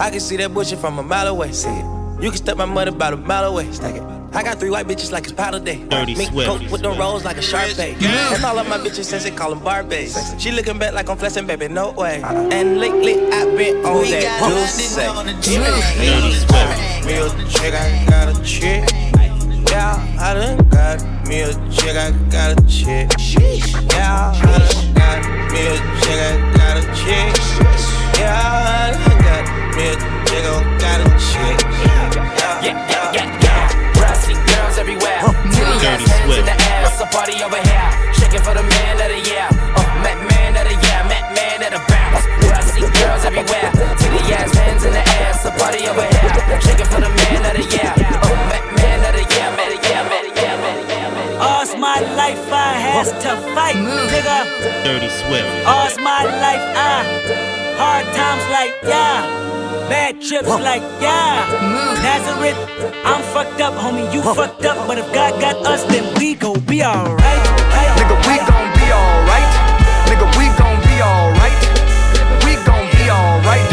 I can see that bullshit from a mile away. See it. You can step my money about a mile away. Stack it. I got three white bitches like it's powder day. Dirty Mink Swift. coat with the rolls like a sharp bay. And all of my bitches since they call them Barbies. She looking back like I'm flexing, baby, no way. Uh-huh. And lately I've been on We that got juice. London say. on the Dirty Swift. Me a chick, I got a chick. Yeah, I done got me a chick, I got a chick. Yeah, I done got me a chick, I got a chick. Yeah, I got me a chick, got a chick. Yeah, yeah, yeah, yeah. Brassy girls everywhere. Titty Dirty hands in Swift. the air. It's a party over here. Shaking for the man of the year. Uh, Mac man of the year. Mac man of the bounce. Brassy girls everywhere. Titty ass hands in the air. It's a party over here. Shaking for the man of the year. Uh, Mac man of the year. Man of the year. Man of the year. Man of the year. Man of the year. All's my life I has to fight, nigga. Dirty Swift. All's my life I hard times like yeah, bad trips like yeah. Mm. Nazareth, I'm fucked up, homie. You fucked up, but if God got us, then we gon' be alright. Nigga, we gon' be alright. Nigga, we gon' be alright. We gon' be alright.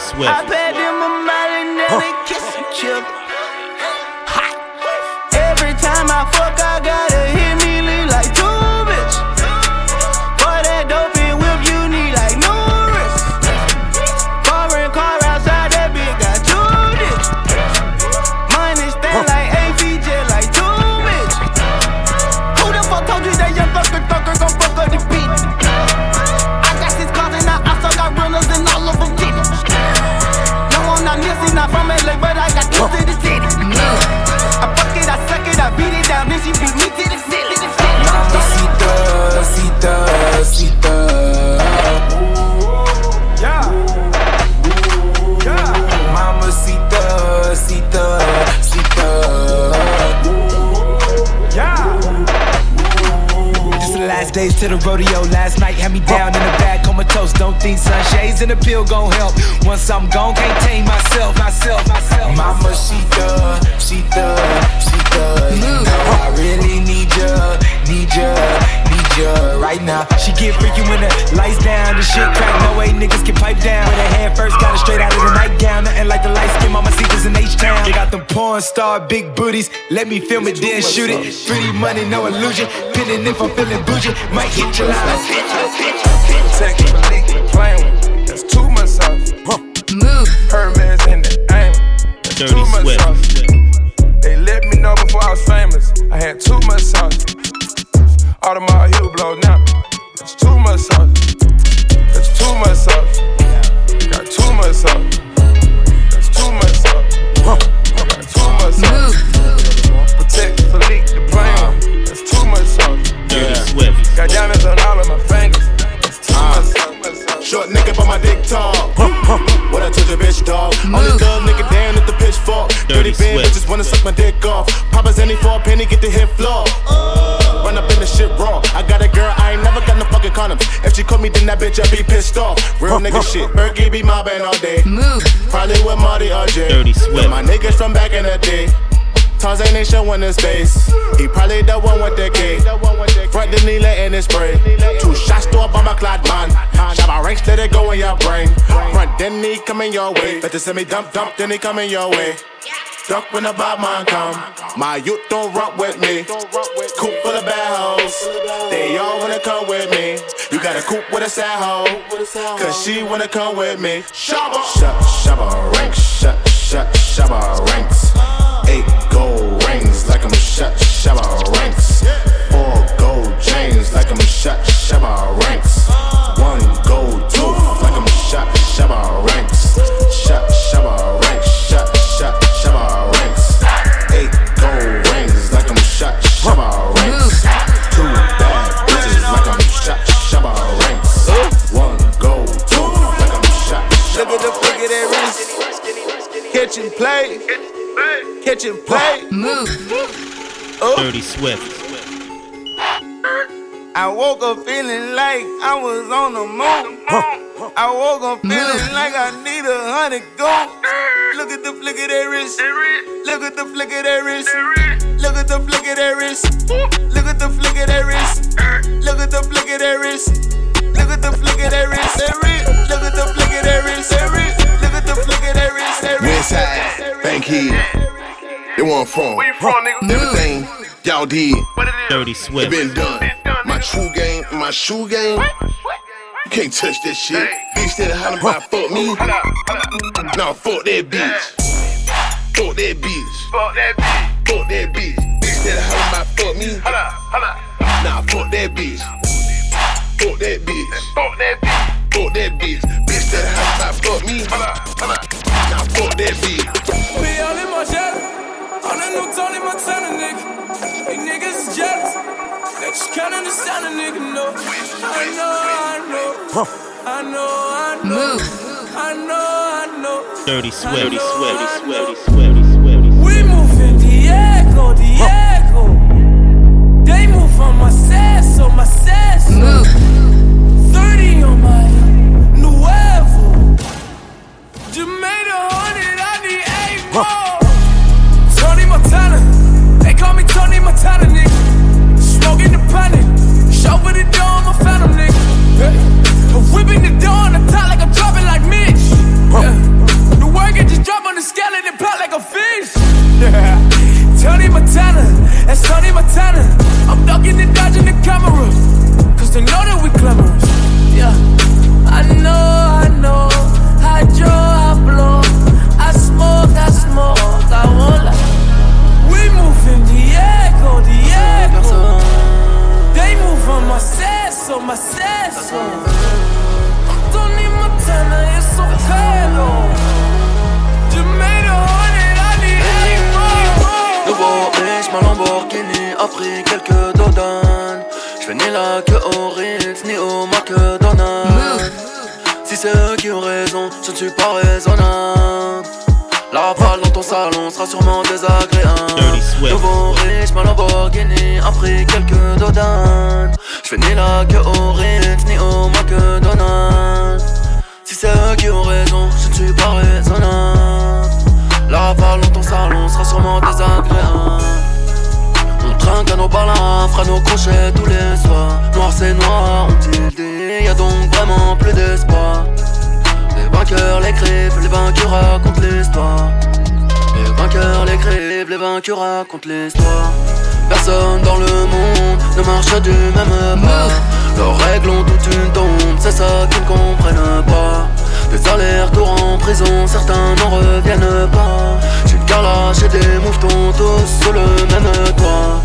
Swift. The rodeo. Last night had me down in the bag, comatose. Don't think sunshades and a pill gon' help. Once I'm gone, can't tame myself, myself, myself. Mamacita, cita, cita. You mm. know I really need ya, need ya, need ya right now. She get freaky when the lights down, the shit crack. No way niggas can pipe down. Skin, in H-Town. They got them porn star big booties. Let me film it, then shoot it. Pretty money, no illusion. Pinning if I'm feeling bougie. Might hit your line. Protect my leak, playing with. That's too much sauce. Hermes in the aim. That's Dirty too much Swift. sauce. They let me know before I was famous. I had too much sauce. Only thug nigga down at the pitchfork. Dirty Dirty bad bitches wanna suck my dick off. Papa's any for a penny, get the hit floor. Oh. Run up in the shit raw. I got a girl, I ain't never got no fucking condoms. If she caught me, then that bitch, I be pissed off. Real nigga shit. Berkey be mobbing all day. Move. Probably with Marty or Jay. Dirty Swift. My niggas from back in the day. Tarzan ain't showing his face. He probably the one with the K. Front the needle in his spray. Two shots to a bomber clad man. Shot my ranks, let it go in your brain. Front, then he coming your way. Better send me dump, dump, then he coming your way. Duck when the bad man come. My youth don't rock with me. Coop full of bad hoes. They all wanna come with me. You got a coop with a sad hoe. Cause she wanna come with me. Shabba. Shabba ranks. Shut, shabba ranks. Shut, shabba ranks. Four gold chains like I'm shut, shabba ranks. One gold tooth like I'm shut, shabba ranks. Shut, shabba ranks. Shut, shut, shabba ranks. Eight gold rings like I'm shut, shabba ranks. Two bad bitches like I'm shut, shabba ranks. One gold tooth like I'm shut, Look at the shabba flick of that wrist. Catch and play. Catch and play. Dirty Swift. I woke up feeling like I was on the moon. I woke up feeling like I need a hundred gold. Look at the flick of that wrist. Look at the flick of that wrist. Look at the flick of that wrist. Look at the flick of that wrist. Look at the flick of that wrist. Look at the flick of that wrist. Look at the flick of that wrist. Look at the flick of that wrist. Westside, Bankhead, they want from. Everything y'all did, Dirty it Swift. been done. My true game, my shoe game, you can't touch that shit. Bitch that hollering about fuck me. Nah, fuck that bitch. Fuck that bitch. Fuck that bitch. Fuck that bitch. Bitch that hollering about fuck me. Nah, fuck that bitch. Fuck that bitch. Fuck that bitch. Fuck that bitch. Bitch that hollering about fuck me. Nah, fuck that bitch. Can't understand a nigga, no. I know, I know. I know, I know. I know, I know. Dirty Swift. I Dirty know, Swift. I Dirty know. Swift. Dirty Swift. We moving Diego, Diego. They move on my sass, on my sass. 30 on my Nuevo. Just made hundred, I need eight more. Tony Montana, they call me Tony Montana, nigga. The panic, chauffeur the door, I'm a phantom, nigga. Yeah. Whipping the door on the top like I'm dropping like Mitch. Yeah. The work it just drop on the it pop like a fish. Yeah. Tony Montana, that's Tony Montana. I'm ducking and dodging the camera, cause they know that we glamorous. Yeah, I know, I know. Hydro, I blow. I smoke, I smoke, I won't lie. We moving Diego, Diego. They move on my my Tony Montana, though. Just made a hundred, I need eight more. Nouveau riche, ma Lamborghini a pris quelques dodanes. J'fais ni la queue au Ritz, ni au McDonald's. Si c'est eux qui ont raison, je ne suis pas raisonnable. La rafale dans ton salon sera sûrement désagréable. Nouveau riche, ma Lamborghini a pris quelques dodanes. J'fais ni la queue au Ritz, ni au McDonald's. Si c'est eux qui ont raison, je ne suis pas raisonnable. La rafale dans ton salon sera sûrement désagréable. On trinque à nos balins, fera nos crochets tous les soirs. Noir c'est noir, ont-ils dit, y'a donc vraiment plus d'espoir. Les vainqueurs l'écrivent, les vainqueurs racontent l'histoire. Les vainqueurs l'écrivent, les vainqueurs racontent l'histoire. Personne dans le monde ne marche du même pas. Leurs règles ont toute une tombe, c'est ça qu'ils ne comprennent pas. Des allers-retours en prison, certains n'en reviennent pas. J'ai une calache et des mouvements tous sous le même toit.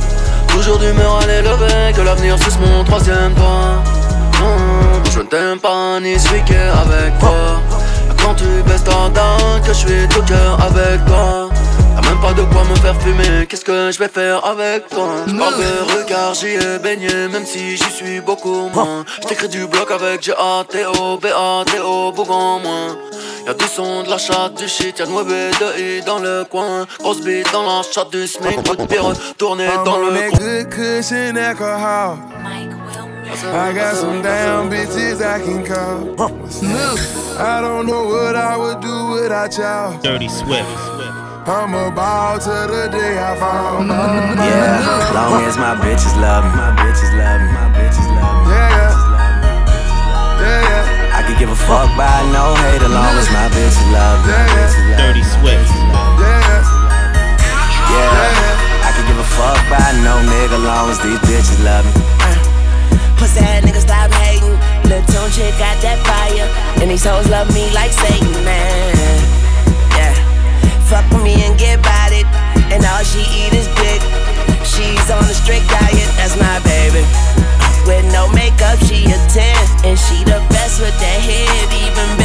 Toujours d'humeur à l'élever, que l'avenir suce mon troisième doigt. Non, je ne t'aime pas ni suis qu'est avec toi. Quand tu baisses ta dent, que je suis tout cœur avec toi. Y'a même pas de quoi me faire fumer, qu'est-ce que je vais faire avec toi? J'parle de regard, j'y ai baigné, même si j'y suis beaucoup moins. J't'écris du bloc avec G-A-T-O, B-A-T-O, Bougon moins. Y'a du son, de la chatte, du shit, y'a de mauvais de I dans le coin. Grosse bite dans la chatte du SMIC, coup de pied retourné dans le coin. I got some damn bitches I can call. I don't know what I would do without y'all. Dirty Swift. I'm a ball to the day I fall. Yeah, long as my bitches love me, my bitches love me, my bitches love me. Yeah, yeah, yeah, I could give a fuck by no hate as long as my bitches love me. my bitches love me, Dirty Swift. yeah, Yeah, I could give a fuck by no nigga long as these bitches love me. Pussy ass niggas stop hating. Lil' Tunechi got that fire. And these hoes love me like Satan, man. Yeah. Fuck with me and get about it. And all she eat is dick. She's on a strict diet, that's my baby. With no makeup, she a 10. And she the best with that head, even better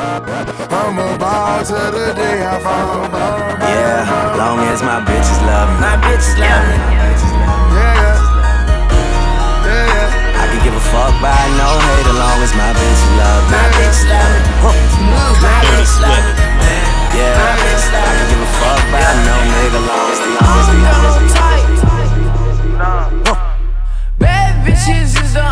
I'm a ball to the day I fall. Yeah, long as my bitches love me. My bitches love me. Yeah, yeah, yeah. I can give a fuck by no hate as long as my bitches love me. My bitches love me. Move. My Dirty bitches love Swift. me. Yeah, My bitches I love can me. give a fuck by no nigga long as the long as the long as the Bad bitches is the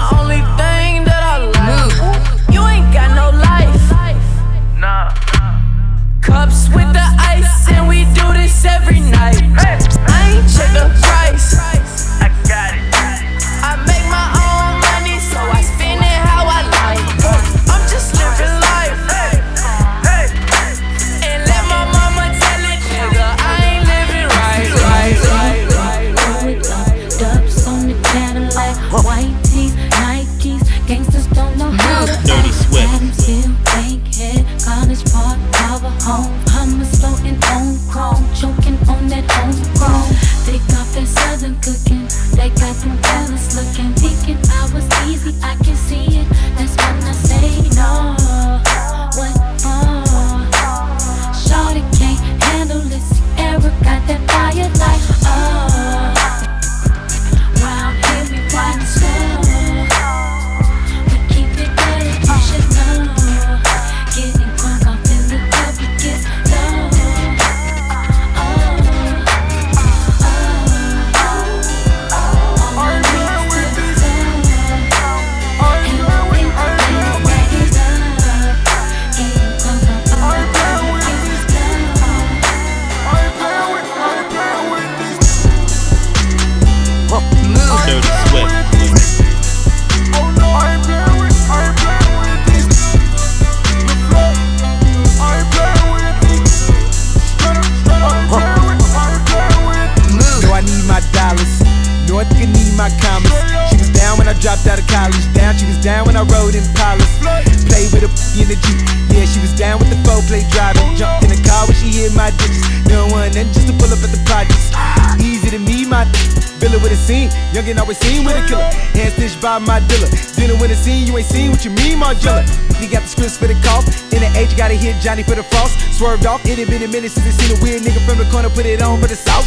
You got the scripts for the cough. In the age, gotta hit Johnny for the frost. Swerved off, it had been a minute since I seen a weird nigga from the corner put it on for the south.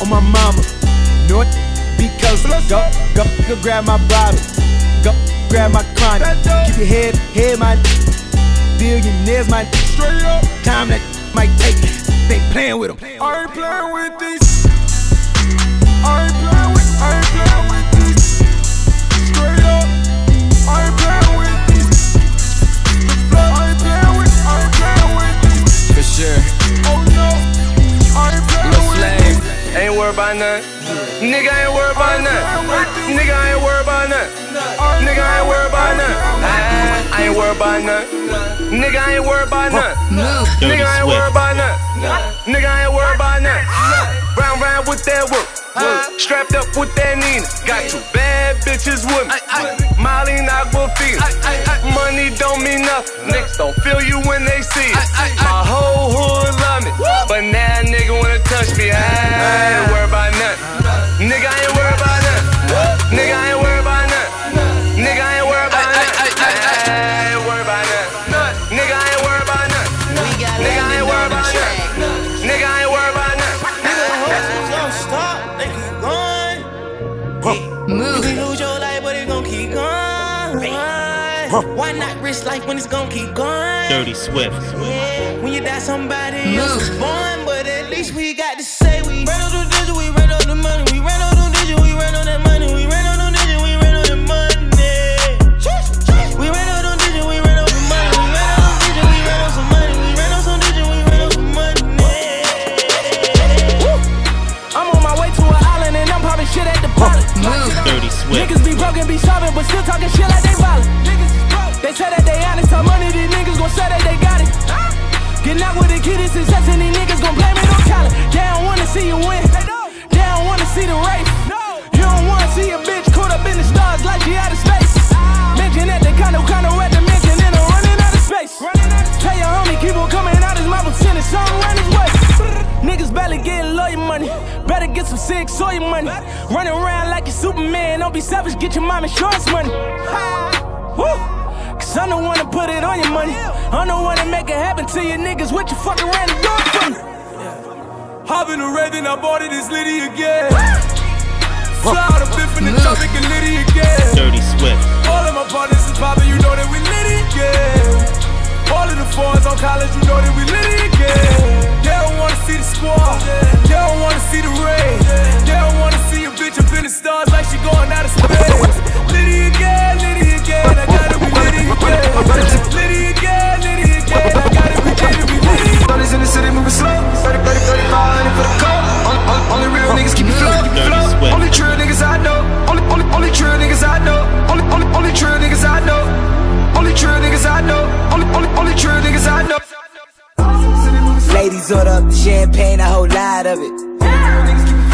On my mama. North, because go, go, go grab my bottle. Go, grab my chronic. Keep your head, head, my billionaires, my straight up. Time that might take. They playing with them. I ain't playing with this. I this. For sure. Oh no. I ain't playing Lil Flame. Ain't worried about none. Nigga ain't worried about none. Nigga ain't worried about none. Nigga ain't worried about none. I ain't worried about none. Nigga ain't worried about none. Nigga ain't worried about none. Nigga ain't worried about none. Round round with that work. Strapped up with that Nina. Got two bad bitches with me. Molly Aquafina. Money don't mean nothing. Niggas don't feel you when they see it. My whole hood love me. But now nigga wanna touch me. I ain't worried about nothing. Nigga ain't risk life when it's gon' keep going? Dirty Swift. Yeah, when you die, somebody else was born, but at least we got to say we ran on the digit, we ran on the money, we ran on the digit, we ran on that money, we ran on the digit, we ran on the money. We ran on the digit, we ran on the money, we ran on the digit, we ran on some money, we ran on some digit, we ran on some money. I'm on my way to an island and I'm popping shit at the pilot. Dirty Swift. Niggas be broken, be starving, but still talking shit like. They Getting out with the kid is success and these niggas gon' blame it on talent. They don't wanna see you win. They don't wanna see the race. You don't wanna see a bitch caught up in the stars like she out of space. Mention that they kinda kinda at the mention and I'm running out of space. Tell your homie keep on coming out his mouth sending something around his way. Niggas barely getting lawyer money. Better get some sick soy money. Running around like you Superman. Don't be selfish, get your mom insurance money. Woo! Cause I'm the one to put it on your money. I'm the one to make it happen to you niggas. What you fucking ran the door from? Hop in the red, I bought it, it's Liddy again. Fly out a bit from the topic and Liddy again. Dirty Swift. All of my partners is poppin', you know that we Liddy again. All of the fours on college, you know that we Liddy again. They don't wanna see the squad, they don't wanna see the rain. They don't wanna see a bitch up in the stars like she going out of space. Liddy again, Liddy again, I gotta be Liddy again. Liddy again, I gotta be Liddy, be Liddy. In the city moving slow. 30, 30, 35, for the cold. Only, true niggas I know. Ladies order up the champagne, a whole lot of it.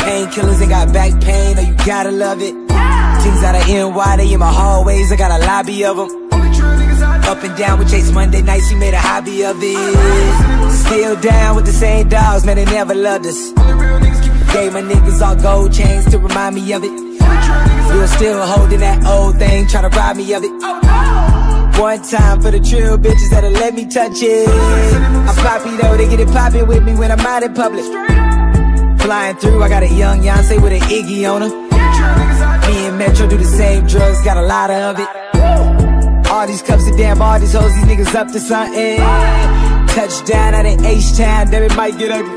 Painkillers ain't got back pain, oh you gotta love it. Things out of NY, they in my hallways, I got a lobby of them. Up and down with Chase Monday nights, we made a hobby of it. Still down with the same dogs, man, they never loved us. Gave my niggas all gold chains to remind me of it. You were still holding that old thing, trying to rob me of it. One time for the true bitches that'll let me touch it. I'm poppy though, they get it poppin' with me when I'm out in public. Flying through, I got a young Beyonce with an Iggy on her. Me and Metro do the same drugs, got a lot of it. All these cups of damn, all these hoes, these niggas up to something. Touchdown out in H-Town, damn it might get ugly.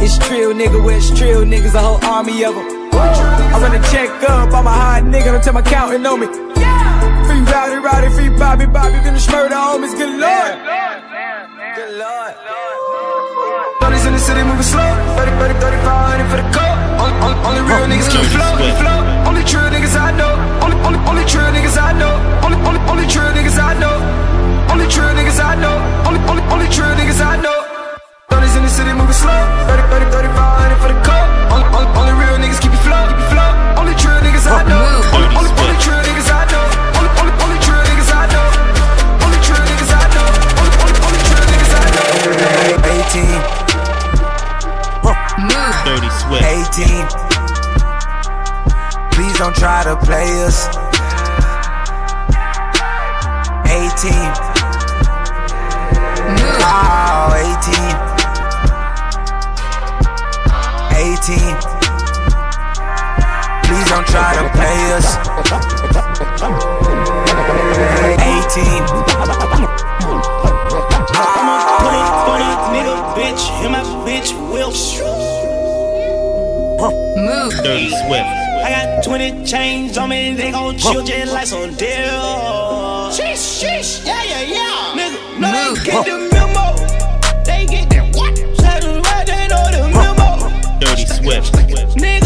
It's trill, nigga, where it's trill, niggas, a whole army of them. I wanna check up, I'm a hot nigga, don't tell my counting on me. Free Rowdy, Rowdy, free Bobby, Bobby, finish murder homies, good lord. Good lord. Brothers in the city moving slow. 30, 30, 35, for the cold. Only, only, only real oh, niggas keep flow, flow. Only true niggas I know. Only, only, only true niggas I know. Only, only, only true niggas I know. Only true niggas I know. Only, only, only true niggas I know. Brothers in the city moving slow. 30, 30, 35, for the cold. Only, only, only real niggas keep it flow, keep it flow. Only true niggas I know. Only, only, only true niggas I know. Only, only, only true niggas I know. Only true niggas I know. Only, only, only true niggas I know. 18. Dirty Swift. 18. Please don't try to play us. 18. Oh, 18. 18. Please don't try to play us. 18. I'm a funny, funny nigga, bitch, and my bitch will Move. Dirty Swift. I got 20 chains on me, they gon' chill just like some deal. Sheesh, sheesh, yeah, yeah, yeah. Nigga, no, Move. they get the memo. They get that what? Tell them right, they know the memo. Dirty Swift. Nigga,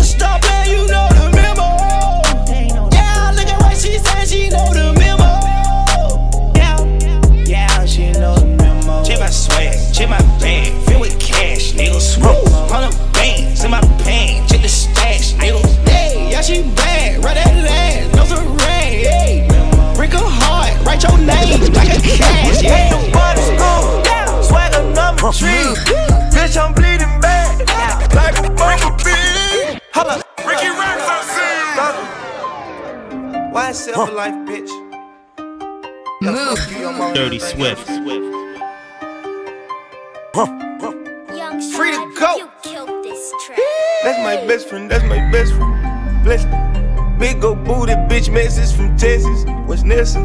swagger number. Bitch, I'm bleeding bad, like a bumblebee. Holla, Ricky Racks, I see. Why self life, bitch? Move. Dirty Swift. Free to go. That's my best friend, that's my best friend. Bless Big old booty bitch message from Texas. What's necessary?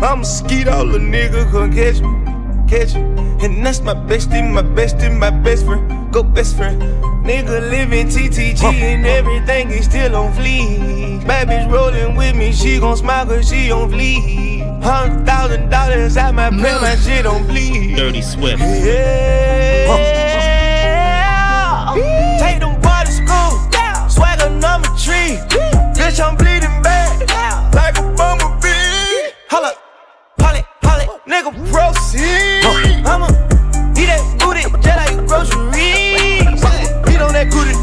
I'm a skeet, all a nigga come catch me. Catch me. And that's my bestie, my bestie, my best friend. Go best friend. Nigga living TTG and everything is still on fleek. Bad bitch rolling with me, she gon' smile cause she on fleek. Hundred thousand dollars at my pay, my shit on bleed. Dirty Swift. Yeah. Take them boys to school. Swagger number three. Bitch, I'm bleeding bad. Nigga, proceed. I'ma eat that booty just like groceries. Eat on that booty.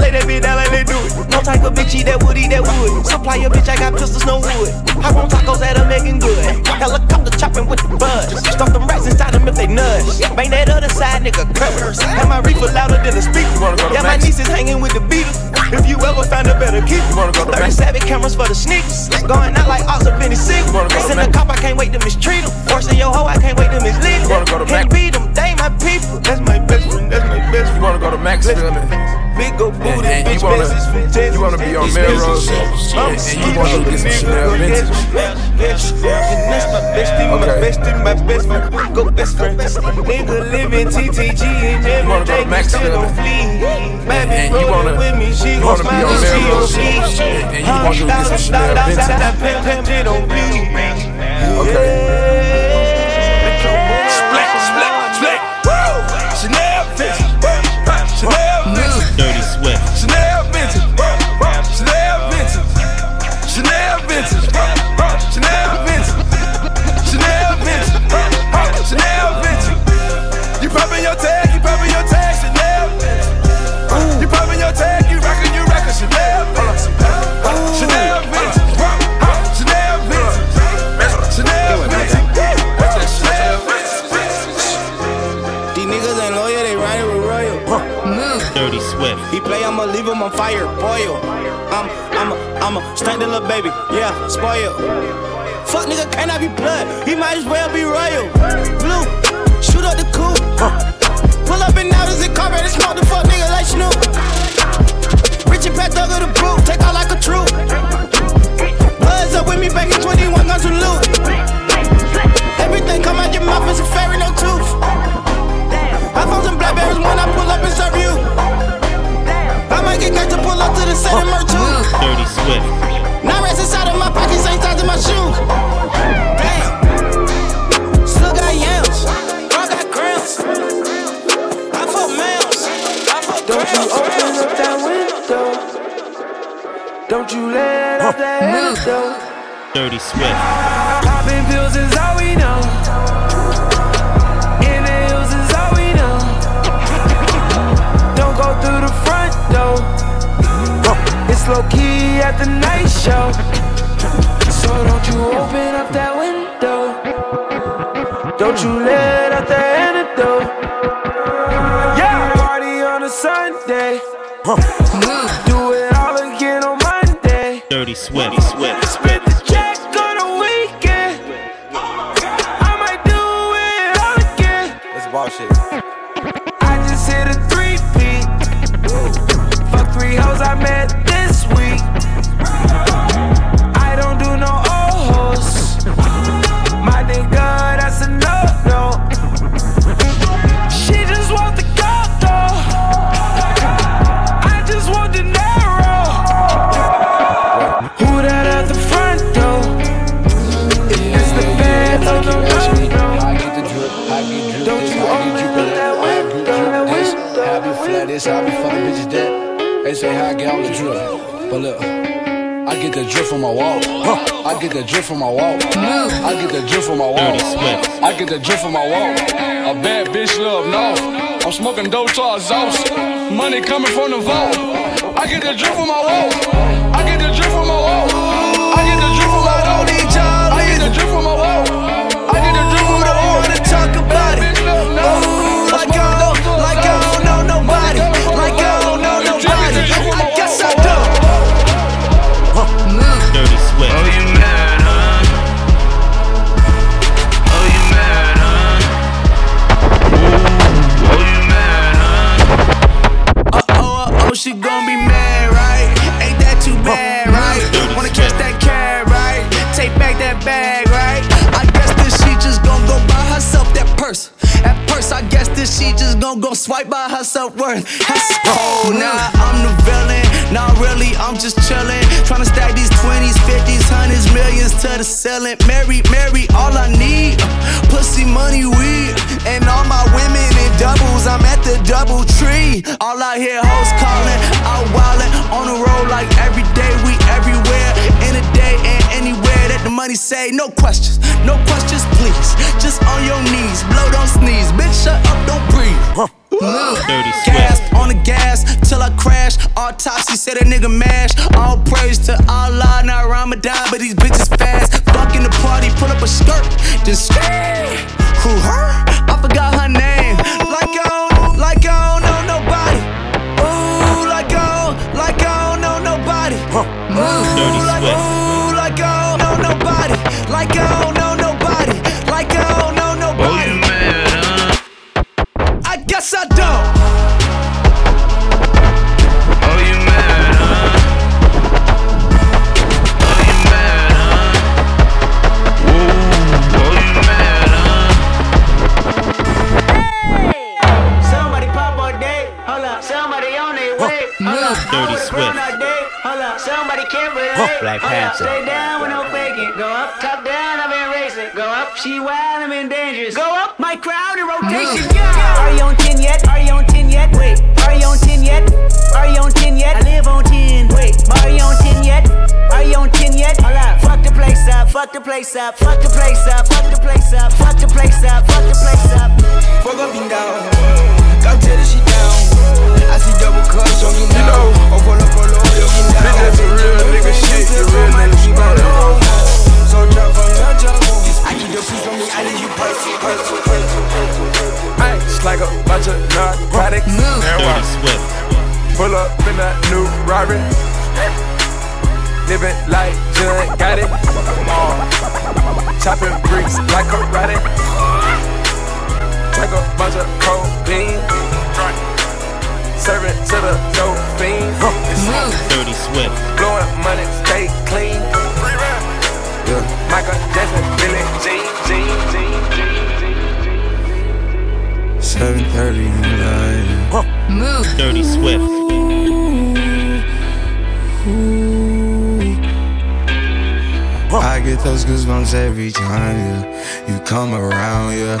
Lay that bitch down like they do it. No type of bitch eat that would eat that wood. Supply your bitch, I got pistols, no wood. I want tacos at a making good. Helicopter chopping with the buzz. Stuff them rats inside them if they nudge. Bang that other side, nigga, curse. Have my reefer louder than the speaker. Yeah, my niece is hanging with the Beatles. If you ever find a better kid you wanna go keep, 37 cameras for the sneakers. Going out like Ox up in the city. The cop, I can't wait to mistreat them. Forcing your hoe, I can't wait to mislead them. Can't beat them, they my people. That's my best friend, that's my best friend. You wanna go to Maxfield and, Big old booty, and, and you bitch, wanna faces, fantastic. you wanna be on Melrose and, and you wanna get some Chanel vintage. And that's my bestie, my Okay. bestie, my best friend, go best friend. Nigga living TTG and You wanna everything, still Maxfield don't and, flee. Baby, and you wanna with me, she you gon' wanna be smile on and she gon' see. and, you wanna get some Chanel vintage. Okay. Stank the little baby, yeah, spoil. Fuck nigga, cannot be blood. He might as well be royal. Blue, shoot up the coupe. Pull up and out as it carpet and smoke the fuck nigga like Snoop. Rich and Pat Thug of the boot, take out like a troop. Bloods up with me back in 21 guns to loot. No. I'm smoking dope to exhaust. Money coming from the vault. I get the drip from my walk. I get the drip from my walk. I get the drip from my walk. I get the drip from my walk. I get the drip from my wanna talk about it. She just gon' go swipe by her self worth. Oh, nah, I'm the villain. Nah, really, I'm just chillin'. Tryna stack these 20s, 50s, hundreds, millions to the ceiling. Mary, Mary, all I need. Pussy, money, weed. And all my women in doubles, I'm at the double tree. All I hear hoes calling, out wildin', on the road like every day, we anywhere that the money say, no questions, no questions, please. Just on your knees, blow, don't sneeze, bitch, shut up, don't breathe. Dirty Gas Swift. on the gas till I crash. Autopsy said a nigga mash. All praise to Allah, not Ramadan, but these bitches fast. Fucking the party, pull up a skirt, then skirt. Who her? I forgot her name. Like I don't, like oh, I don't know nobody. Ooh, like I don't, like I don't know nobody. Ooh, like, ooh, like I don't know nobody. Like I don't know nobody. Like I don't know nobody. I guess I don't. Black. Panther. Stay down with no faking. Go up, top down, I've been racing. Go up, she wild, I'm in dangerous. Go up, my crowd in rotation. Yeah. Are you on 10 yet? Are you on 10 yet? Wait, are you on 10 yet? Are you on 10 yet? I live on 10. Wait, are you on 10 yet? Are you on 10 yet? Hold up, fuck the place up, fuck the place up, fuck the place up, fuck the place up, fuck the place up, fuck the place up. Fuck up and down. Go tear the shit down. I see double cups, don't get You know, Oh, pull up, pull up, you get down. That's a real nigga shit. You real nigga spot So drop from the jungle. I keep the peace on me, I need you pussy. Ay, It's like a bunch of narcotics. And Dirty rock. Swift. Pull up in that new Rari. Living like Judd got it. Chopping bricks like a karate. Take a bunch of codeine. Serving to the dope fiends. Dirty Swift. Blowing money, stay clean. Yeah. Michael Jackson, Billie Jean, Jean, Jean, Jean, Jean. 730 in the Dirty Swift. I get those goosebumps every time, yeah. You come around, yeah.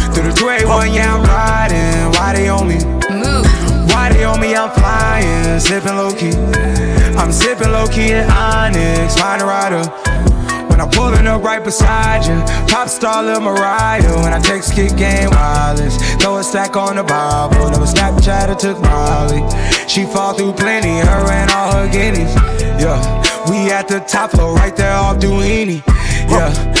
through the 281, yeah, I'm riding. Why they on me? Why they on me? I'm flying, sipping low key. I'm sipping low key in Onyx, a rider. When I'm pulling up right beside you, pop star Lil Mariah. When I text kick game wireless, throw a stack on the Bible. Never Snapchat or took Molly. She fall through plenty, her and all her guineas. Yeah, we at the top floor, right there off Duini. Yeah.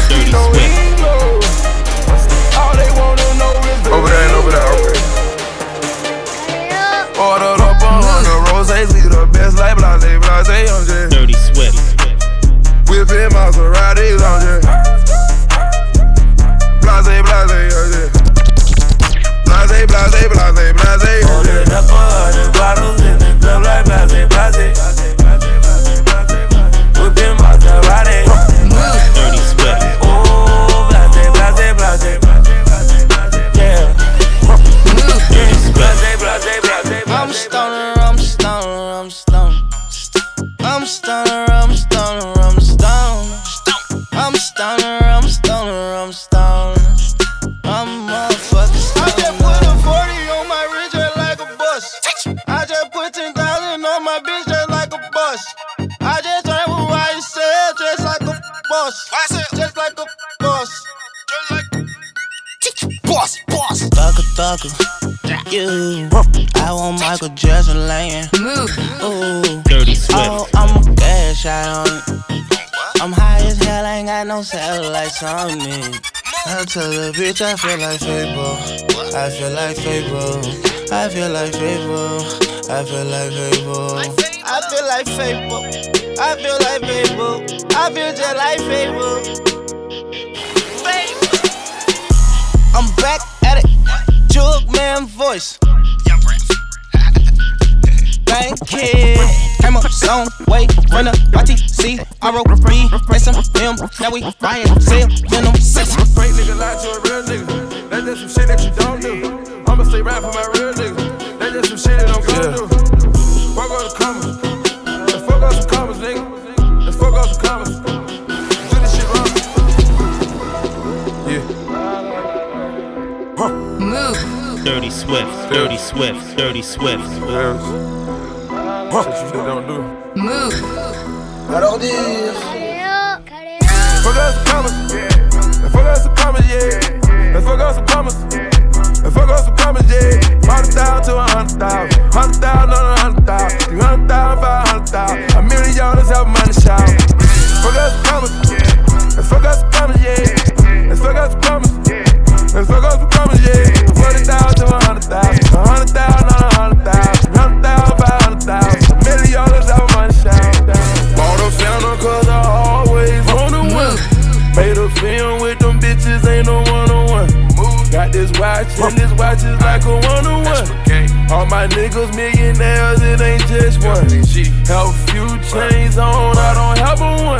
Yeah. bitches Dirty no Swift. All they wanna know is the Over there and over there, okay. Ordered up on the roses, we the best like blase, blase, I'm just Dirty Swift. Whipping Maseratis, bitch I feel like Fable. I feel like Fable. I feel like Fable. I feel like Fable. I feel like Fable. I feel like Fable. I feel just like Fable. I'm back at it. Jug man voice. Thank you. Came up some way, run up YTC, ROB, racing him. Now we riot, sell, venom, six. Fake nigga lie to a real nigga. That's just some shit that you don't do. I'ma stay rap for my real nigga. That's just some shit that I'm gonna do. Fuck all the comments. Let's fuck up some comments, nigga. Let's fuck up some comments. Do this shit wrong. Yeah. Huh. Move. Dirty Swift. Dirty Swift. Dirty Swift. Huh. Shit you don't do. Move. I don't this. Fuck up some comments. Let's fuck up some comments, yeah. Let's fuck up some comments. Let's fuck up some comments, yeah. Hundred thousand to a hundred thousand. Hundred thousand on a hundred thousand. Three hundred thousand, five hundred thousand. A million dollars help money shout. Fuck up some comments. Let's fuck up some comments, yeah. Let's fuck up some comments. Let's fuck up some comments, yeah. Forty thousand to a hundred thousand. A hundred thousand on and this like a one on one. All my niggas millionaires, it ain't just one. Have a few chains on, I don't have a one.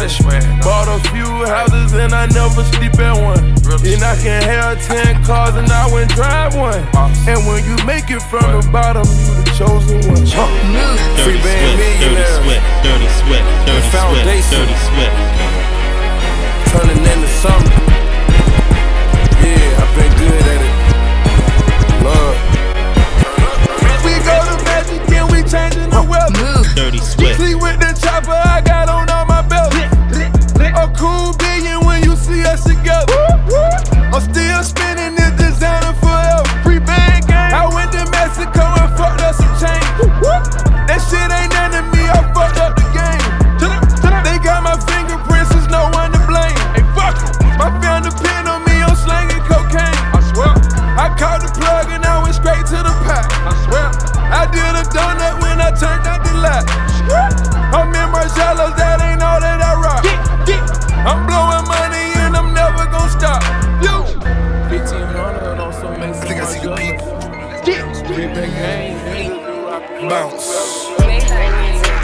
Bought a few houses and I never sleep at one. And I can have ten cars and I wouldn't drive one. And when you make it from the bottom, you the chosen one. Free Dirty band Swift. Dirty millionaire. Swift. Dirty Swift. Dirty Swift. foundation. Dirty Swift. turning into something. Yeah, I've been good at it. Swift. See with the chopper I got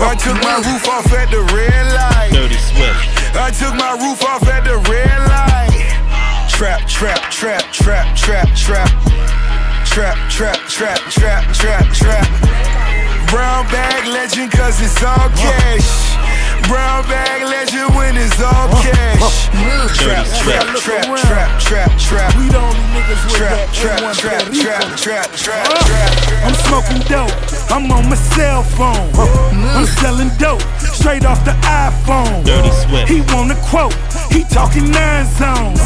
I took my roof off at the red light. Dirty Swift. I took my roof off at the red light. Trap, trap, trap, trap, trap, trap. Trap, trap, trap, trap, trap, trap. Brown bag legend cause it's all cash. Brown bag legend when it's all cash. Trap, trap, trap, trap, trap, trap. We don't niggas with trap, trap, trap, trap, trap, trap, trap. I'm smoking dope. I'm on my cell phone. I'm selling dope straight off the iPhone. Dirty Swift. He want a quote. He talking nine zones.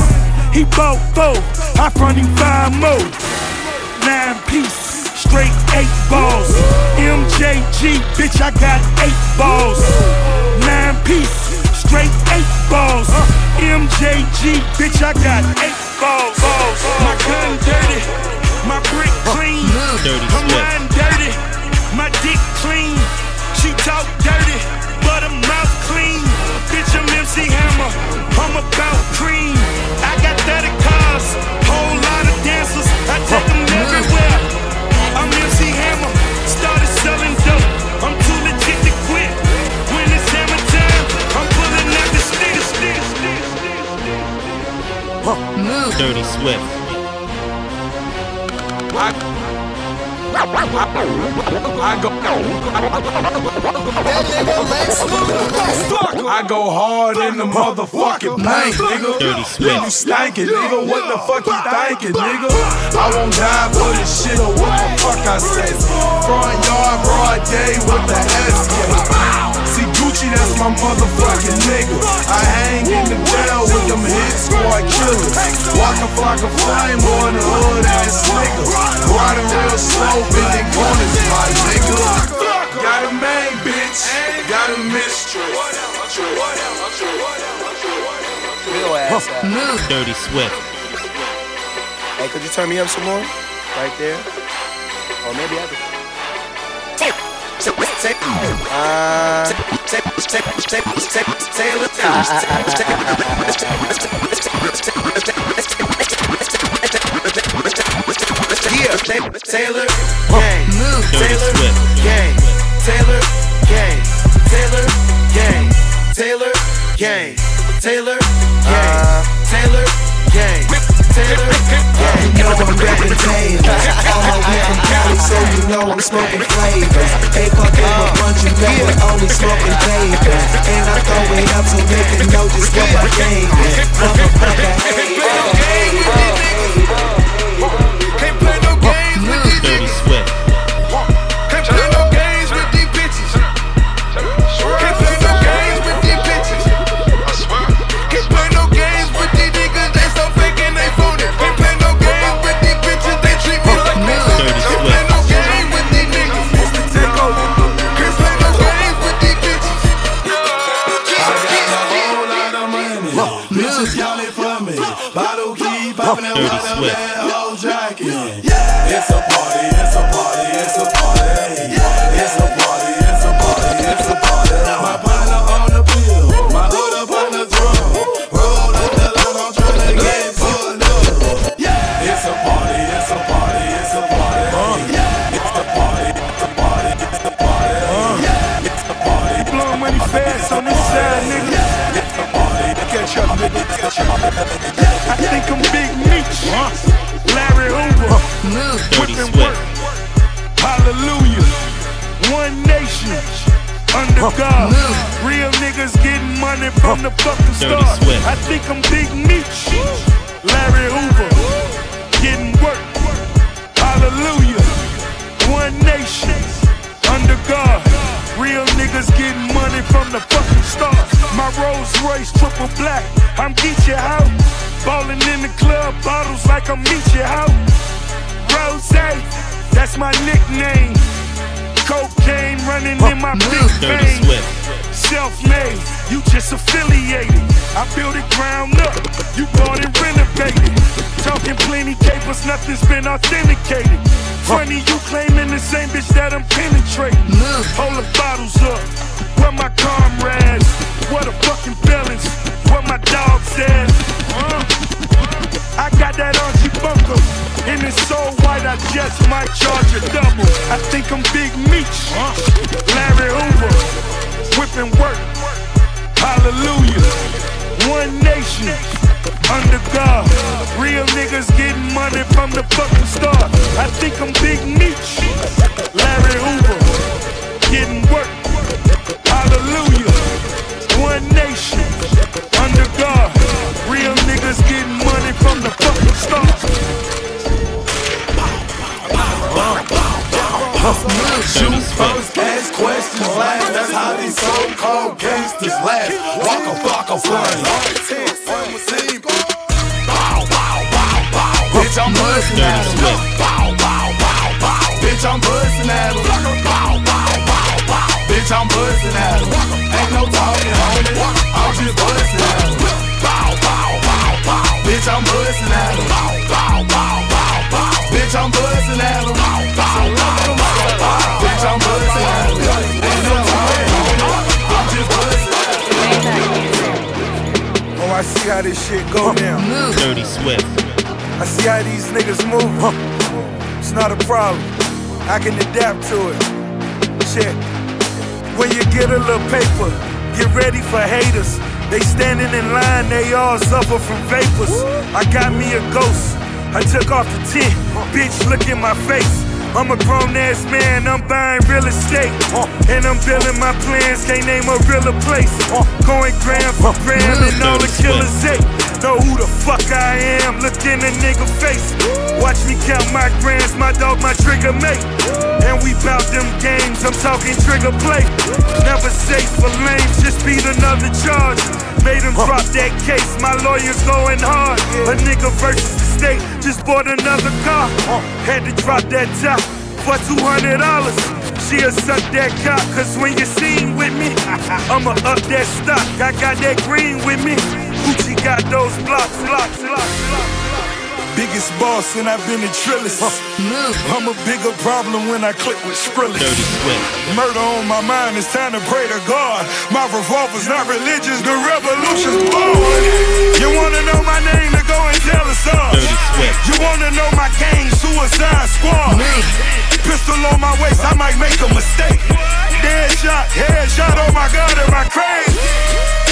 He bought four. I front him five more. Nine piece. Straight eight balls. MJG, bitch, I got eight balls. Nine piece. Straight eight balls. MJG, bitch, I got eight balls. My gun dirty. My brick clean. Dirty I'm riding dirty. My dick clean. She talk dirty, but her mouth clean. Bitch, I'm MC Hammer. I'm about cream. I got 30 Dirty Swift. I go. Hard in the motherfucking paint, nigga. Dirty Swift. You stankin', nigga. What the fuck you thinkin', nigga? I won't die for this shit or what the fuck I say. Front yard, broad day with the SK. See Gucci, that's my motherfucking nigga. I hang in the jail with them hit squad killers. Walk flocka, flocka, flame, boy in the hood ass nigga. Riding real slow, bending corners, my nigga. Got a main bitch, got a mistress. Real ass out. Uh, Dirty Swift. Hey, could you turn me up some more? Right there. Or maybe I could. Taylor, gang, Taylor, gang, Taylor, gang, Taylor, gang, Taylor, gang, Taylor, gang, Taylor, gang, Taylor, gang. You know I'm rapping Taylor. I'm a man from Cali, so you know I'm smoking flavors. Ain't fucking with a bunch of men, but only smoking papers. And I throw it up so they can know just what my game is. Motherfucker, hey, Can't play no games with these Dirty Swift. huh. Dirty Yeah. It's a party, it's a party, it's a party. God. Real niggas getting money from the fucking start. I think I'm Big Meech. Larry Hoover. Getting work. Hallelujah. One nation. Under God. Real niggas getting money from the fucking start. My Rolls Royce triple black. I'm Geechee out. Ballin' in the club, bottles like I'm Meechee out. Rose, that's my nickname. Cocaine running in my mmm, big Dirty veins. Self-made, you just affiliated. I built it ground up, you bought and renovated. Talking plenty capers, nothing's been authenticated. Funny, you claiming the same bitch that I'm penetrating. Mmm. Hold the bottles up, where my comrades? What a fucking balance, what my dog said. Huh? I got that Archie Bunker, and it's so white I just might charge a double. I think I'm Big Meech, Larry Hoover, whipping work. Hallelujah. One nation, under God. Real niggas getting money from the fucking start. I think I'm Big Meech, Larry Hoover, getting work. Hallelujah. One nation. Real niggas getting money from the fucking start. Shoot first, ask questions last. That's how these so-called gangsters last. Walk a flock of. Bitch, I'm bustin' at bow. Bitch, I'm bustin' at. Bitch, I'm bustin' at. Ain't no. I'm just bustin' at. Bitch, I'm bustin' at him. Bow, bow, bow, bow, bow. Bitch, I'm bustin' at him. Bow, bow, bow, bow, bow. Bitch, I'm bustin' at him. Ain't no talking. I'm just bustin' at him. Oh, I see how this shit go down. Dirty Swift. I see how these niggas move. It's not a problem. I can adapt to it. Check. When you get a little paper, get ready for haters. They standing in line, they all suffer from vapors. I got me a ghost. I took off the tent. Bitch, look in my face. I'm a grown ass man, I'm buying real estate. And I'm building my plans, can't name a realer place. Going gram for gram and all the killers hate. Know who the fuck I am, look in a nigga face. Watch me count my grams, my dog, my trigger mate. And we bout them games, I'm talking trigger play. Never safe for lames, just beat another charge. Made him drop that case, my lawyer's going hard. A nigga versus the state, just bought another car. Had to drop that top for $200. She'll suck that cock, cause when you seen with me, I'ma up that stock. I got that green with me. Gucci got those blocks, blocks, blocks, blocks. Biggest boss and I've been the trillest. I'm a bigger problem when I click with Skrillex. Murder on my mind, it's time to pray to God. My revolver's not religious, the revolution's born. You wanna know my name, to go and tell us all. You wanna know my gang, Suicide Squad. Pistol on my waist, I might make a mistake. Dead shot, head shot, oh my god, am I crazy?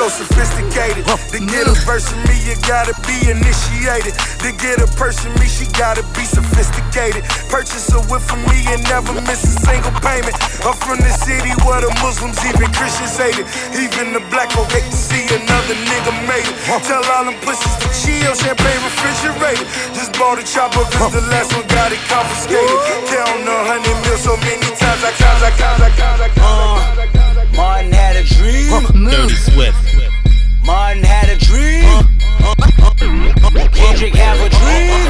so sophisticated. To get a verse from me, you gotta be initiated. To get a person me, she gotta be sophisticated. Purchase a whip from me and never miss a single payment. I'm from the city where the Muslims, even Christians hate it. Even the black folk hate to see another nigga made it. Tell all them pussies to chill, champagne refrigerated. Just bought a chopper cause the last one got it confiscated. Count a hundred mil so many times I count, I count, I count, I count. Martin had a dream. Dirty Swift. Martin had a dream. Kendrick have a dream.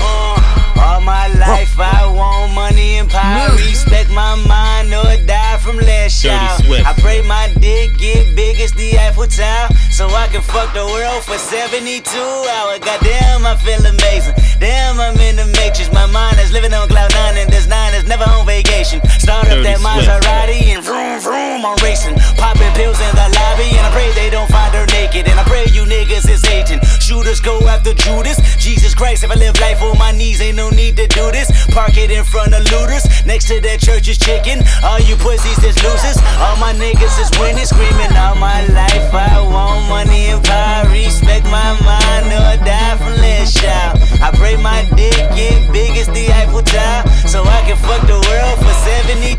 Uh, all my life I want money and power. Respect my mind or die from less. Swift. I pray my dick get big as the Eiffel Tower. So I can fuck the world for 72 hours. Goddamn, I feel amazing. Damn, I'm in the matrix. My mind is living on cloud nine, and this nine is never on vacation. Start up that Maserati and vroom vroom, I'm racing. Popping pills in the lobby, and I pray they don't find her naked. And I pray you niggas is hating. Shooters go after Judas. Jesus Christ, if I live life on my knees, ain't no need to do this. Park it in front of looters. Next to that church is chicken. All you pussies is losers. All my niggas is winning, screaming all my life. I want money and power. Respect my mind or die from less shout. I pray my dick get big as the Eiffel Tower. So I can fuck the world for 72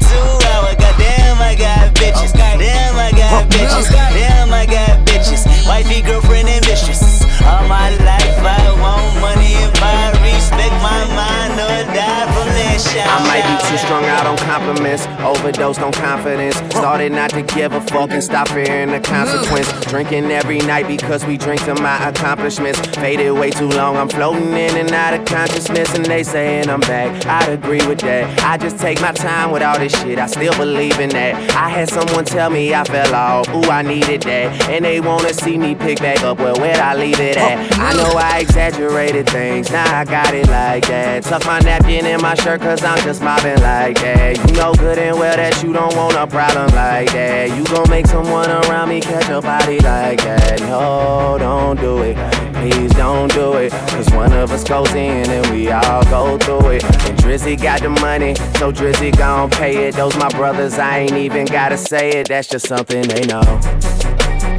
hours. Goddamn, I got bitches. Damn, I got bitches. Damn, I got bitches. Wifey, girlfriend, and mistress. All my life I want money and power. Respect my mind or die from less shout. I might be too strung out on compliments, overdosed on confidence. Started not to give a fuck and stop fearing the consequence. Drinking every night because we drink to my accomplishments. Faded way too long, I'm floating in and out of consciousness, and they saying I'm back. I'd agree with that. I just take my time with all this shit, I still believe in that. I had someone tell me I fell off, ooh, I needed that. And they wanna see me pick back up, well, where'd I leave it at? I know I exaggerated things, now I got it like that. Tuck my napkin in my shirt, cause I'm just mobbing like that. You know good and well that you don't want a problem like that. You gon' make someone around me catch a body like that. No, don't do it. Please don't do it. Cause one of us goes in and we all go through it. And Drizzy got the money, so Drizzy gon' pay it. Those my brothers, I ain't even gotta say it. That's just something they know.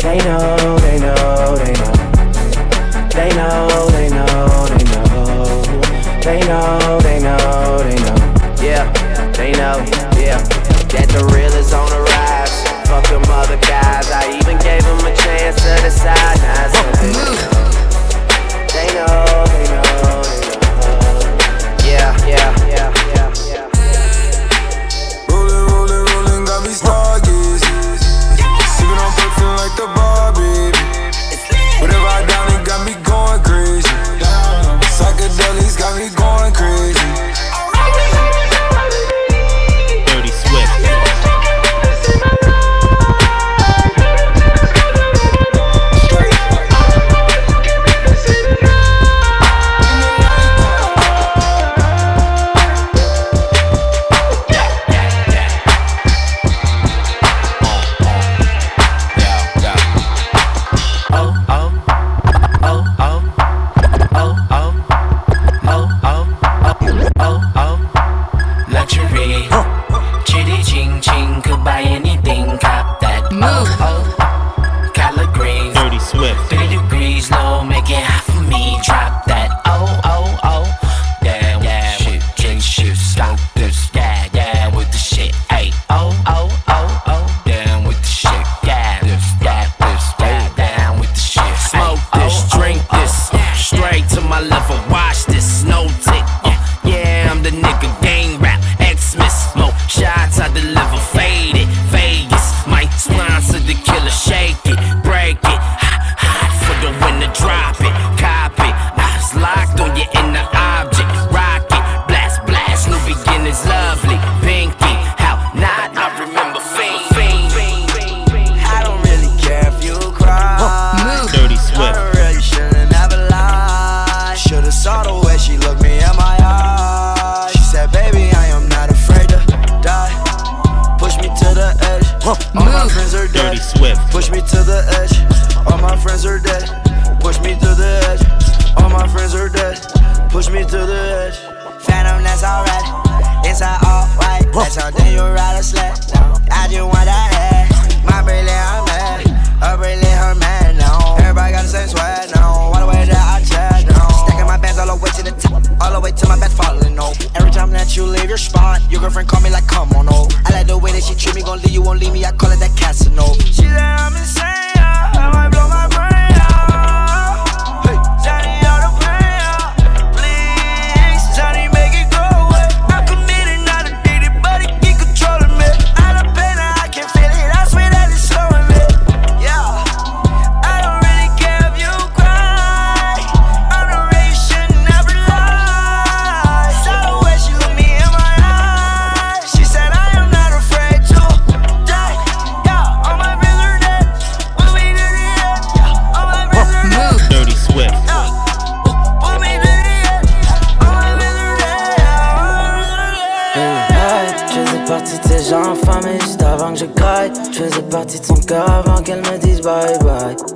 They know, they know, they know. They know, they know, they know. They know, they know, they know. Yeah, they know, yeah. That the real is on the. Fuck them other guys. I even gave them a chance to decide. Now something they know. They know, they know, they know. Yeah, yeah,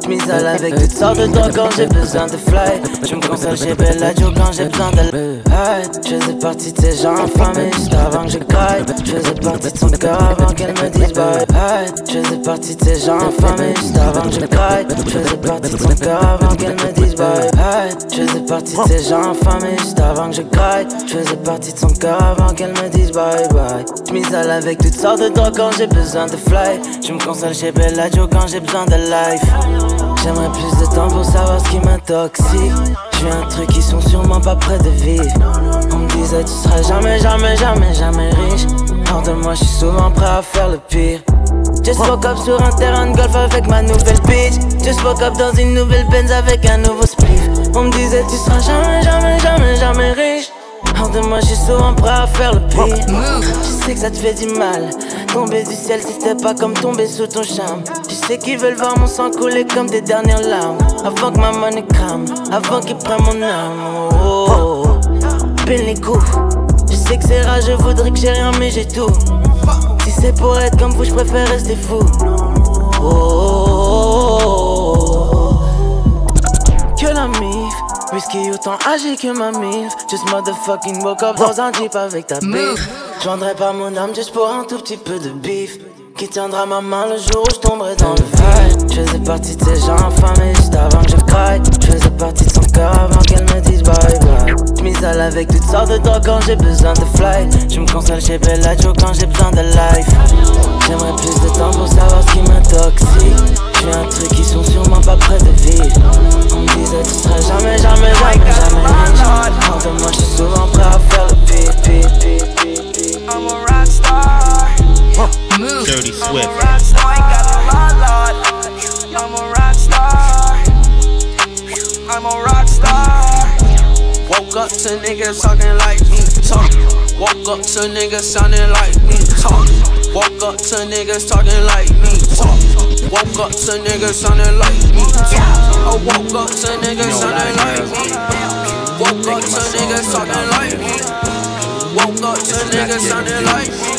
Je m'isole avec toutes sortes de drogues quand j'ai besoin de fly. Je me console chez Bellagio quand j'ai besoin de je faisais partie de ces gens infamés juste avant que je graille. Je faisais partie de son cœur avant qu'elle me dise bye partie de ces gens partie de bye. Je faisais partie de ces gens infamés juste avant que je graille. Je faisais partie de son cœur avant qu'elle me dise bye bye. Je avec toutes sortes de drogues quand j'ai besoin de fly. Je me console chez Bellagio quand j'ai besoin de life. J'aimerais plus de temps pour savoir ce qui m'intoxique. J'ai un truc qui sont sûrement pas près de vivre. On me disait tu seras jamais, jamais, jamais, jamais riche. Hors de moi, je suis souvent prêt à faire le pire. Just woke up sur un terrain de golf avec ma nouvelle bitch. Just woke up dans une nouvelle Benz avec un nouveau spliff. On me disait tu seras jamais, jamais, jamais, jamais riche. Hors de moi, je suis souvent prêt à faire le pire. Je sais que ça te fait du mal. Tomber du ciel, si c'était pas comme tomber sous ton charme. Je sais qu'ils veulent voir mon sang couler comme des dernières larmes. Avant que ma money crame, avant qu'ils prennent mon âme. Oh, oh, oh. Pile les coups. Je sais que c'est rare, je voudrais que j'ai rien, mais j'ai tout. Si c'est pour être comme vous, je préfère rester fou. Oh, oh, oh, oh. Que la mif, whisky autant âgé que ma mif. Just motherfucking woke up dans un jeep avec ta bif. Je vendrais pas mon âme juste pour un tout petit peu de bif. Qui tiendra ma main le jour où je tomberai dans le vide? Je faisais partie de ces gens infamés juste avant que je craque. Je faisais partie de son cœur avant m'isole avec toutes sortes de drogues quand j'ai besoin de flight. Je me console chez Bellagio quand j'ai besoin de life. J'aimerais plus de temps pour savoir ce qui m'intoxique. J'ai un truc qui sont sûrement pas près de vivre. On me disait tu seras jamais, jamais, jamais, jamais riche. De moi, je suis souvent prêt à faire le pire, pire, pire, pire, pire. I'm a rock star. Dirty Swift. I'm a rock star. Ain't got a lot, Lord. I'm a rock star. I'm a rock star. Woke up to niggas talking like me, talk. Woke up to niggas sounding like me, talk. Woke up to niggas talking like me, talk. Woke up to niggas sounding like me, talk. I woke up to niggas sounding like me. Woke up to niggas talking like me. Woke up to niggas sounding like me.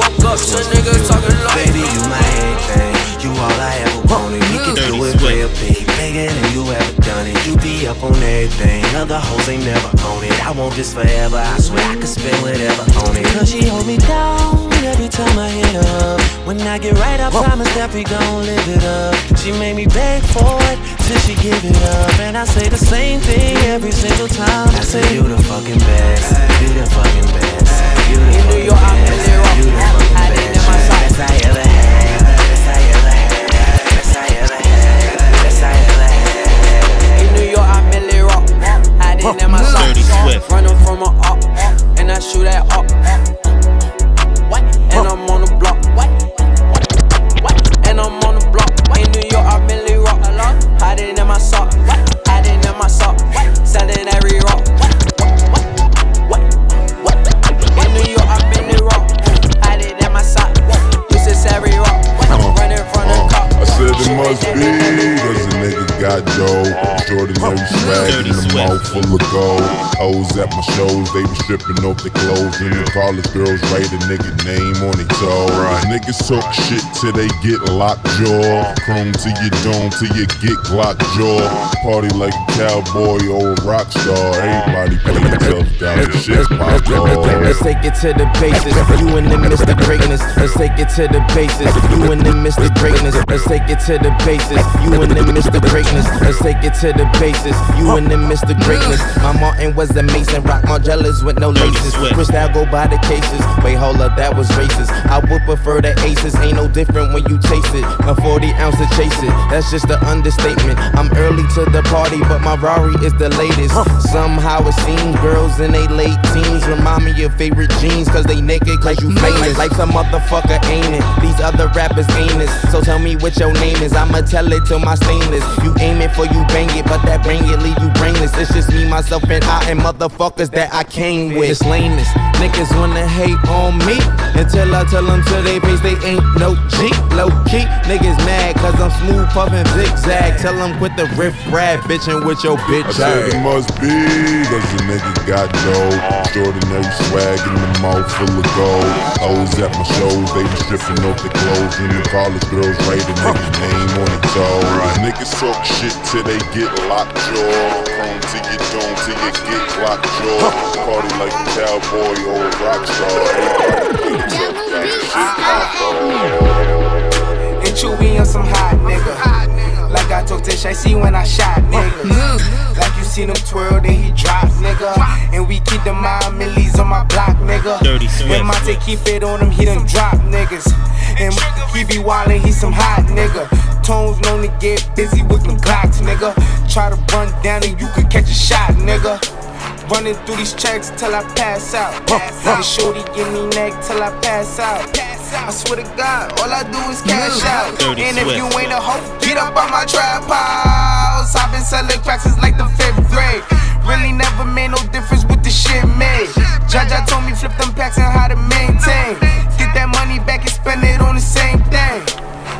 Woke up to niggas talking like me. Baby, you my everything. You all I ever wanted. We can do it real big, than you ever done it. You be up on everything. Other hoes ain't never on it. I want this forever. I swear I could spend whatever on it. Cause she hold me down every time I hit up. When I get right, I promise that we gon' live it up. She made me beg for it till she give it up. And I say the same thing every single time. I say you the fucking best. You the fucking best. You the fucking best. You the fucking best. Best I ever had. getting in my from a up, and I shoot at up. And I'm O's at my shows, they be stripping off their clothes. And if the college girls write a nigga name on their toe. Niggas talk shit till they get locked jaw. Chrome to your dome till you get Glock jaw. Party like a cowboy or a rock star. Everybody put themselves down and shit pop off. Let's take it to the basis. You and them Mr. Greatness. Let's take it to the basis. You and them Mr. Greatness. Let's take it to the basis. You and them Mr. Greatness. Let's take it to the basis. You and them Mr. Greatness. My Martin was a Mason. And rock my Margielas with no laces. Cristal go by the cases. Wait, hold up, that was racist. I would prefer the aces. Ain't no different when you chase it. A 40 ounce to chase it. That's just an understatement. I'm early to the party, but my Rari is the latest. Somehow it seems girls in they late teens remind me of favorite jeans. Cause they naked, cause you famous. Like some motherfucker ain't it. These other rappers ain't it. So tell me what your name is. I'ma tell it to my stainless. You aim it for you bang it, but that bang it leave you brainless. It's just me, myself, and I, and motherfuckers that I came with. It's lameness. Niggas wanna hate on me until I tell them to they face they ain't no G. Low key, niggas mad cause I'm smooth puffin' zigzag. Tell them quit the riff rap bitchin' with your bitch I said it must be, cause the nigga got dough. Extraordinary swag in the mouth full of gold. O's at my shows, they be stripping off their clothes. And the college girls write a nigga name on their toe. Niggas talk shit till they get locked jaw. Chrome to your dome till you get locked jaw. Party like a cowboy or a rock star. Everybody put themselves down and shit pop Chewy on some hot nigga. Like I told Tish, I see when I shot nigga. Like you seen him twirl, then he drop nigga. And we keep the mind millies on my block nigga. Dirty Swift. And Monte keep it on him, he done drop niggas. And he be wildin', he some hot nigga. Tones known to get busy with them Glocks nigga. Try to run down and you could catch a shot nigga. Running through these checks till I pass out. And shorty give me neck till I pass out. I swear to God, all I do is cash out. Dirty And if Swift. you ain't a hoe, get up on my trap house. I've been selling cracks since like the fifth grade. Really never made no difference with the shit made. Jaja told me flip them packs and how to maintain. Get that money back and spend it on the same thing.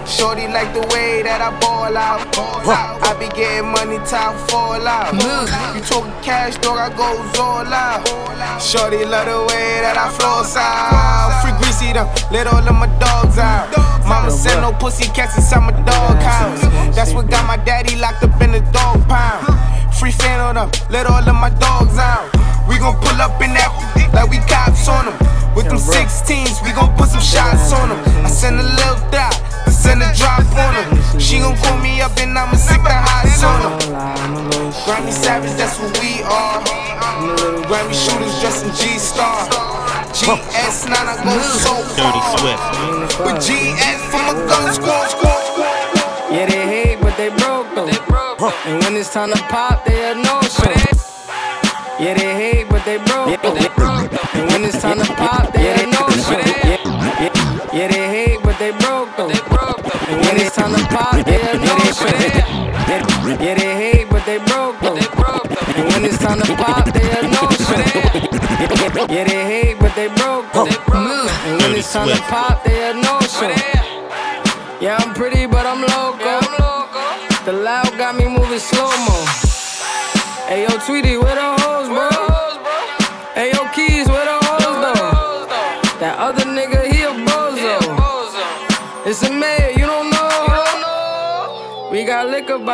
Shorty like the way that I ball out. I be getting money, time fall out. You talking cash, dog, I goes all out. Shorty love the way that I flow out. Free greasy them, let all of my dogs out. Mama said no pussy cats inside my dog house. That's what got my daddy locked up in the dog pound. Free fan on them, let all of my dogs out. We gon' pull up in that like we cops on them. With them 16s, we gon' put some shots on them. I send a little dot, I send a drop on them. She gon' call me up and I'ma stick the highs on them. Grammy Savage, that's what we are. Grammy shooters dressed in G-Star. GS9, I go so Dirty far. Swift. With GS for my gun squad, squad, squad. Yeah, they hate, but they broke though. And when it's time to pop, they had no show. Yeah, they hate, but they broke. And when it's time to pop,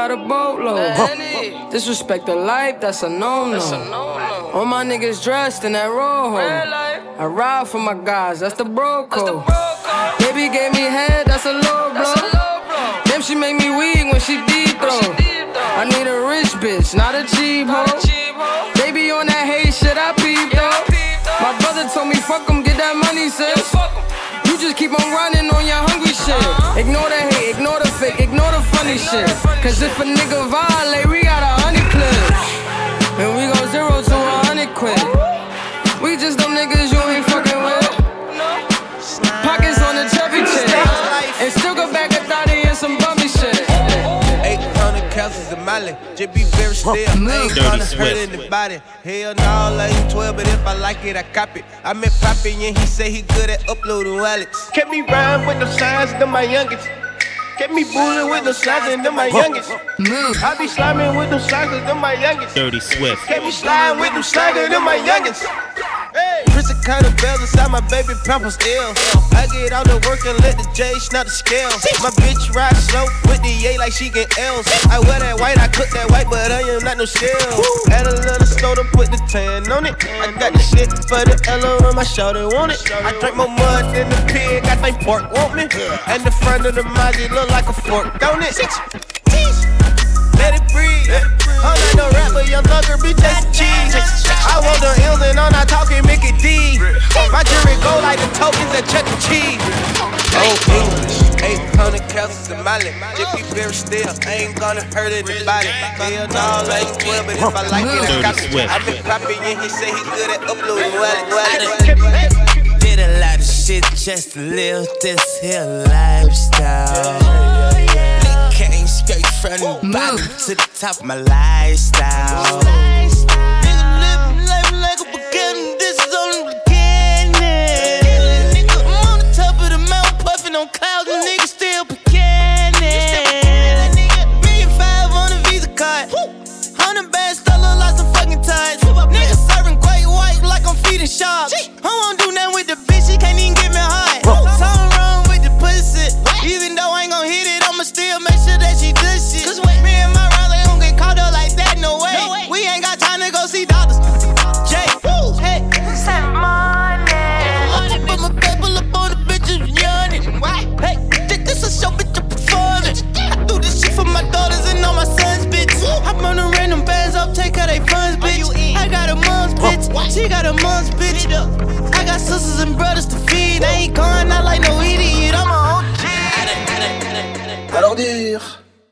by the boatload. Disrespect the life, that's a no-no. All my niggas dressed in that rojo. I ride for my guys, that's the bro code. Baby gave me head, that's a low blow. Damn, she make me weak when she deep throw. I need a rich bitch, not a cheap hoe. Baby on that hate shit, I peep though. My brother told me fuck 'em, get that money, sis. You just keep on running on your hungry shit. Uh-huh. Ignore the funny shit. Cause if a nigga violate, we got a hundred clips. And we go zero to a hundred quid. We just them niggas you ain't fucking with. Pockets on the chubby chick. And still go back a thotty and some bummy shit. 800 castles in Mali, just be very still. I ain't Dirty gonna hurt Swift. anybody. Hell no, I ain't 12, but if I like it, I cop it. I met Poppy and he say he good at uploading wallets. Kept me rhyme with no signs, them my youngest. Kept me bullying with the slides them my youngest. I be sliming with them slides them my youngest. Dirty Swift. Kept me sliding with them slides them my youngest. Hey. Prison kind of bells inside my baby pampers ill. I get out of work and let the J snap the scale. My bitch ride slow with the A like she get L's. I wear that white, I cook that white, but I am not no scale. Add a little soda, put the tan on it. I got the shit for the L on my shoulder, want it. I drink more mud than the pig, I think pork want me. And the front of the Mazzy look like a fork, don't it? Let it breathe. I'm not no rapper, young thugger, bitch, that's cheese. I want the L's and I'm not talking Mickey D. My jury go like the tokens at Chuck E. Cheese. Oh, English, 800 calories in my lip. Jiffy Berry still, I ain't gonna hurt anybody. Hell no, I ain't 12, but if I like it, I got it. I've been popping in, he say he good at uploading wallet, wallet. Did a lot of shit just to live this here lifestyle. Came straight from the bottom to the top of my lifestyle. Nigga living life like a beginning, this is only beginning. Nigga, I'm on the top of the mountain, puffing on clouds, and niggas still beginning. Million five on a Visa card. Hundred bands, still look like some fucking ties. Serving great white like I'm feeding sharks. I won't do nothing with the bitch, she can't even get me hot. Something wrong with the pussy. Even though random bands up, take out they funds, bitch. I got a mom's bitch, she got a mom's bitch. I got sisters and brothers to feed. I ain't going out like no idiot. I'm a OG. Alors dire